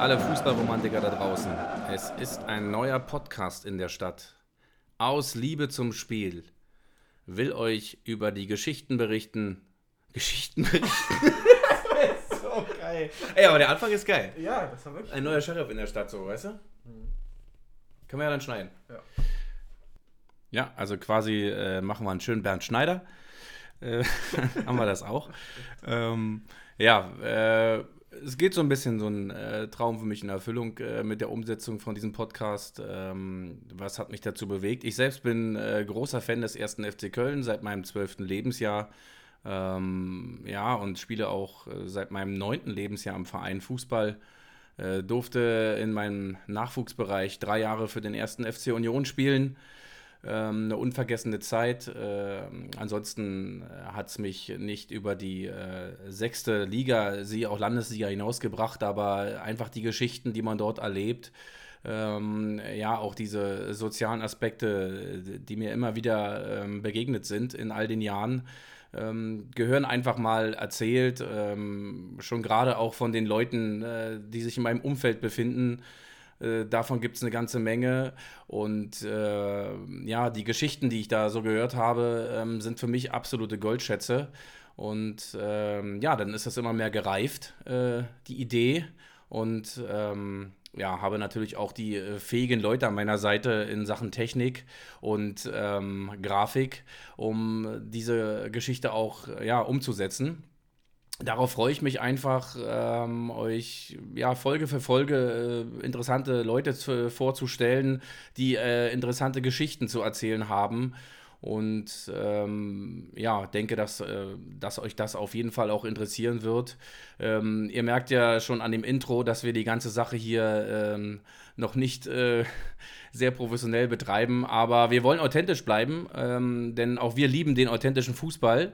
alle Fußballromantiker da draußen. Es ist ein neuer Podcast in der Stadt. Aus Liebe zum Spiel. Will euch über die Geschichten berichten. Geschichten berichten. das ist so geil. Ey, aber der Anfang ist geil. Ja, das war wirklich. Ein neuer Sheriff in der Stadt, so, weißt du? Können wir ja dann schneiden. Ja. Ja, also quasi äh, machen wir einen schönen Bernd Schneider. Äh, haben wir das auch. Ähm, ja, äh, es geht so ein bisschen so ein äh, Traum für mich in Erfüllung äh, mit der Umsetzung von diesem Podcast. Ähm, was hat mich dazu bewegt? Ich selbst bin äh, großer Fan des ersten FC Köln seit meinem zwölften Lebensjahr. Ähm, ja, und spiele auch äh, seit meinem neunten Lebensjahr im Verein Fußball. Äh, durfte in meinem Nachwuchsbereich drei Jahre für den ersten FC Union spielen. Ähm, eine unvergessene Zeit. Ähm, ansonsten hat es mich nicht über die äh, sechste Liga, sie auch Landesliga hinausgebracht, aber einfach die Geschichten, die man dort erlebt. Ähm, ja, auch diese sozialen Aspekte, die mir immer wieder ähm, begegnet sind in all den Jahren, ähm, gehören einfach mal erzählt. Ähm, schon gerade auch von den Leuten, äh, die sich in meinem Umfeld befinden. Äh, davon gibt es eine ganze Menge. Und äh, ja, die Geschichten, die ich da so gehört habe, ähm, sind für mich absolute Goldschätze. Und ähm, ja, dann ist das immer mehr gereift, äh, die Idee. Und ähm, ja, habe natürlich auch die äh, fähigen Leute an meiner Seite in Sachen Technik und ähm, Grafik, um diese Geschichte auch ja, umzusetzen. Darauf freue ich mich einfach, ähm, euch ja, Folge für Folge äh, interessante Leute zu, vorzustellen, die äh, interessante Geschichten zu erzählen haben. Und ähm, ja, denke, dass, äh, dass euch das auf jeden Fall auch interessieren wird. Ähm, ihr merkt ja schon an dem Intro, dass wir die ganze Sache hier ähm, noch nicht äh, sehr professionell betreiben, aber wir wollen authentisch bleiben, ähm, denn auch wir lieben den authentischen Fußball.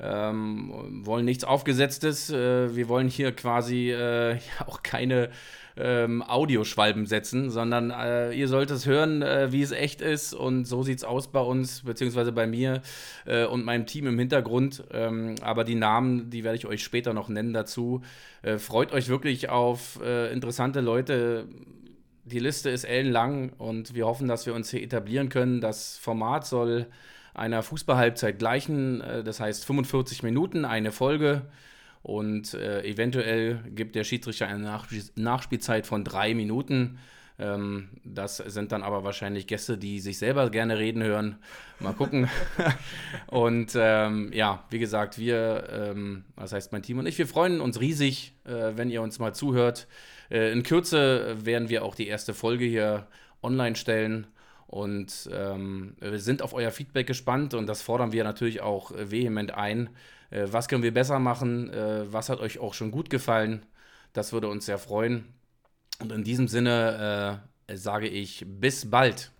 Ähm, wollen nichts Aufgesetztes. Äh, wir wollen hier quasi äh, auch keine ähm, Audioschwalben setzen, sondern äh, ihr sollt es hören, äh, wie es echt ist. Und so sieht es aus bei uns, beziehungsweise bei mir äh, und meinem Team im Hintergrund. Ähm, aber die Namen, die werde ich euch später noch nennen dazu. Äh, freut euch wirklich auf interessante Leute. Die Liste ist ellenlang und wir hoffen, dass wir uns hier etablieren können. Das Format soll einer Fußballhalbzeit gleichen, äh, das heißt 45 Minuten, eine Folge. Und äh, eventuell gibt der Schiedsrichter eine Nachspiel Nachspielzeit von drei Minuten. Ähm, das sind dann aber wahrscheinlich Gäste, die sich selber gerne reden hören. Mal gucken. und ähm, ja, wie gesagt, wir, ähm, das heißt mein Team und ich, wir freuen uns riesig, äh, wenn ihr uns mal zuhört. Äh, in Kürze werden wir auch die erste Folge hier online stellen. Und ähm, wir sind auf euer Feedback gespannt und das fordern wir natürlich auch äh, vehement ein. Äh, was können wir besser machen? Äh, was hat euch auch schon gut gefallen? Das würde uns sehr freuen. Und in diesem Sinne äh, sage ich bis bald.